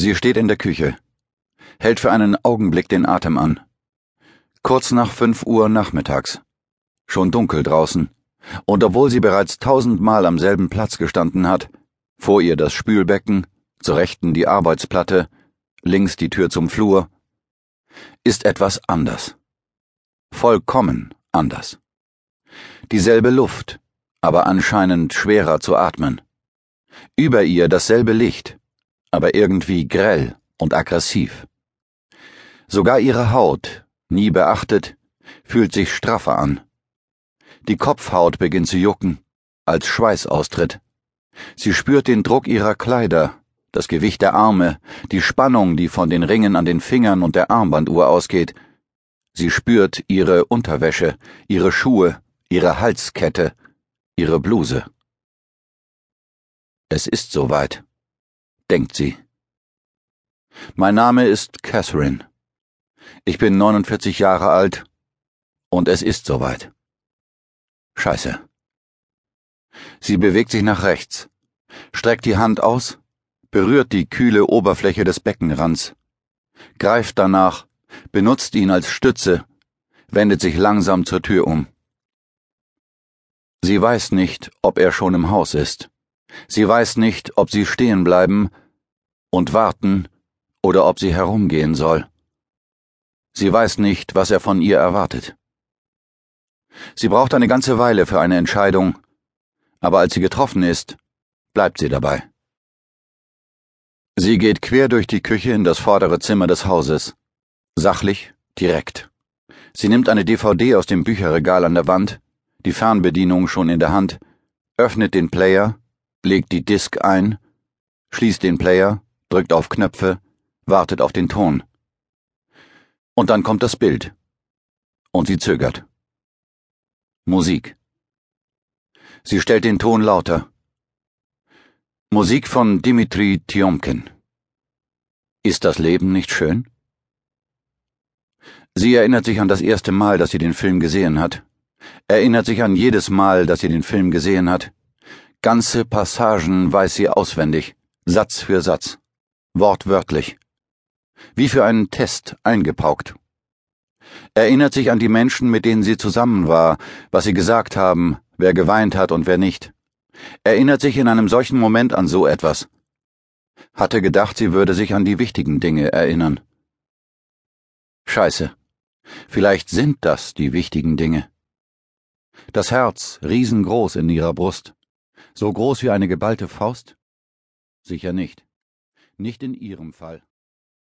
Sie steht in der Küche, hält für einen Augenblick den Atem an. Kurz nach fünf Uhr nachmittags. Schon dunkel draußen. Und obwohl sie bereits tausendmal am selben Platz gestanden hat, vor ihr das Spülbecken, zur Rechten die Arbeitsplatte, links die Tür zum Flur, ist etwas anders. Vollkommen anders. Dieselbe Luft, aber anscheinend schwerer zu atmen. Über ihr dasselbe Licht, aber irgendwie grell und aggressiv. Sogar ihre Haut, nie beachtet, fühlt sich straffer an. Die Kopfhaut beginnt zu jucken, als Schweiß austritt. Sie spürt den Druck ihrer Kleider, das Gewicht der Arme, die Spannung, die von den Ringen an den Fingern und der Armbanduhr ausgeht. Sie spürt ihre Unterwäsche, ihre Schuhe, ihre Halskette, ihre Bluse. Es ist soweit denkt sie. Mein Name ist Catherine. Ich bin 49 Jahre alt und es ist soweit. Scheiße. Sie bewegt sich nach rechts, streckt die Hand aus, berührt die kühle Oberfläche des Beckenrands, greift danach, benutzt ihn als Stütze, wendet sich langsam zur Tür um. Sie weiß nicht, ob er schon im Haus ist. Sie weiß nicht, ob sie stehen bleiben und warten oder ob sie herumgehen soll. Sie weiß nicht, was er von ihr erwartet. Sie braucht eine ganze Weile für eine Entscheidung, aber als sie getroffen ist, bleibt sie dabei. Sie geht quer durch die Küche in das vordere Zimmer des Hauses. Sachlich, direkt. Sie nimmt eine DVD aus dem Bücherregal an der Wand, die Fernbedienung schon in der Hand, öffnet den Player, legt die Disk ein, schließt den Player drückt auf Knöpfe, wartet auf den Ton. Und dann kommt das Bild. Und sie zögert. Musik. Sie stellt den Ton lauter. Musik von Dimitri Tiomkin. Ist das Leben nicht schön? Sie erinnert sich an das erste Mal, dass sie den Film gesehen hat, erinnert sich an jedes Mal, dass sie den Film gesehen hat. Ganze Passagen weiß sie auswendig, Satz für Satz wortwörtlich. Wie für einen Test eingepaukt. Erinnert sich an die Menschen, mit denen sie zusammen war, was sie gesagt haben, wer geweint hat und wer nicht. Erinnert sich in einem solchen Moment an so etwas. Hatte gedacht, sie würde sich an die wichtigen Dinge erinnern. Scheiße. Vielleicht sind das die wichtigen Dinge. Das Herz riesengroß in ihrer Brust. So groß wie eine geballte Faust? Sicher nicht. Nicht in Ihrem Fall.